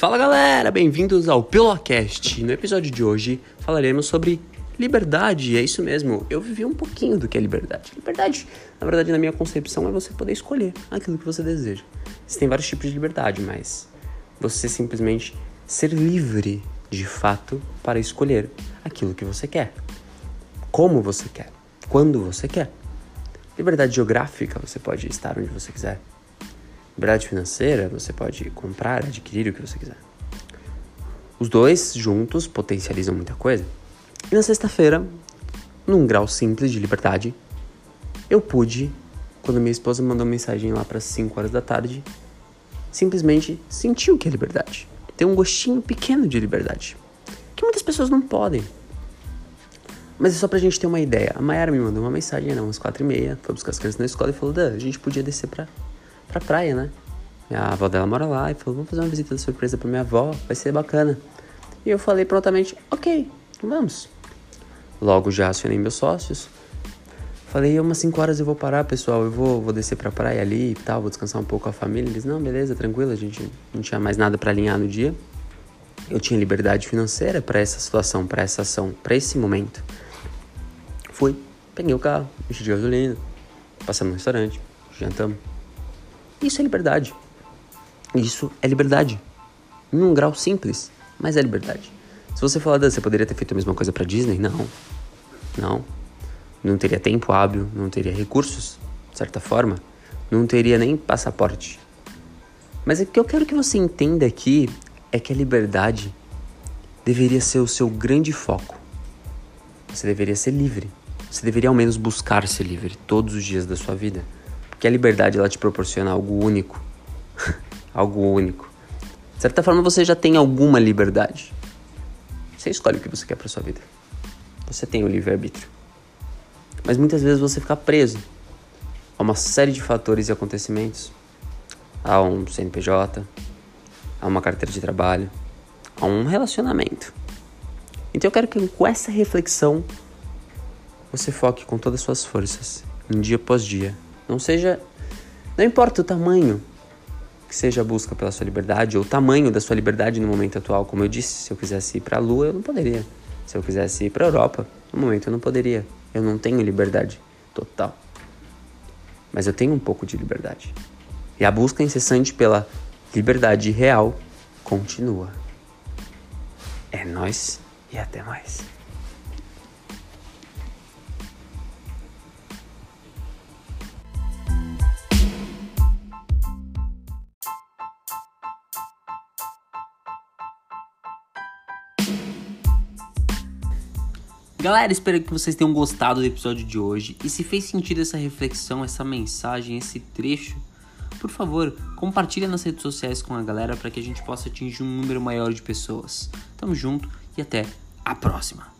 Fala galera, bem-vindos ao Pilocast. No episódio de hoje falaremos sobre liberdade. É isso mesmo, eu vivi um pouquinho do que é liberdade. Liberdade, na verdade, na minha concepção, é você poder escolher aquilo que você deseja. Existem vários tipos de liberdade, mas você simplesmente ser livre de fato para escolher aquilo que você quer. Como você quer, quando você quer. Liberdade geográfica, você pode estar onde você quiser. Liberdade financeira, você pode comprar, adquirir o que você quiser. Os dois juntos potencializam muita coisa. E na sexta-feira, num grau simples de liberdade, eu pude, quando minha esposa mandou mensagem lá para 5 horas da tarde, simplesmente sentir o que é liberdade. Ter um gostinho pequeno de liberdade. Que muitas pessoas não podem. Mas é só pra gente ter uma ideia. A Mayara me mandou uma mensagem, eram umas quatro e meia, foi buscar as crianças na escola e falou, Dan, a gente podia descer pra, pra praia, né? Minha avó dela mora lá e falou, vamos fazer uma visita de surpresa pra minha avó, vai ser bacana. E eu falei prontamente, ok, vamos. Logo já acionei meus sócios. Falei, umas 5 horas eu vou parar, pessoal, eu vou, vou descer pra praia ali e tal, vou descansar um pouco a família. Eles, não, beleza, tranquilo, a gente não tinha mais nada para alinhar no dia. Eu tinha liberdade financeira para essa situação, para essa ação, para esse momento. Fui, peguei o carro, enchi de gasolina, passamos no restaurante, jantamos. Isso é liberdade. Isso é liberdade. Em um grau simples, mas é liberdade. Se você falar, você poderia ter feito a mesma coisa para Disney? Não. Não. Não teria tempo hábil, não teria recursos, de certa forma. Não teria nem passaporte. Mas o que eu quero que você entenda aqui é que a liberdade deveria ser o seu grande foco. Você deveria ser livre. Você deveria ao menos buscar ser livre todos os dias da sua vida. Porque a liberdade ela te proporciona algo único. algo único. De certa forma você já tem alguma liberdade. Você escolhe o que você quer para sua vida. Você tem o livre-arbítrio. Mas muitas vezes você fica preso a uma série de fatores e acontecimentos. A um CNPJ, a uma carteira de trabalho, a um relacionamento. Então eu quero que com essa reflexão você foque com todas as suas forças, dia após dia. Não seja. Não importa o tamanho que seja a busca pela sua liberdade, ou o tamanho da sua liberdade no momento atual. Como eu disse, se eu quisesse ir para a Lua, eu não poderia. Se eu quisesse ir para a Europa, no momento eu não poderia. Eu não tenho liberdade total. Mas eu tenho um pouco de liberdade. E a busca incessante pela liberdade real continua. É nós e até mais. Galera, espero que vocês tenham gostado do episódio de hoje. E se fez sentido essa reflexão, essa mensagem, esse trecho, por favor, compartilha nas redes sociais com a galera para que a gente possa atingir um número maior de pessoas. Tamo junto e até a próxima!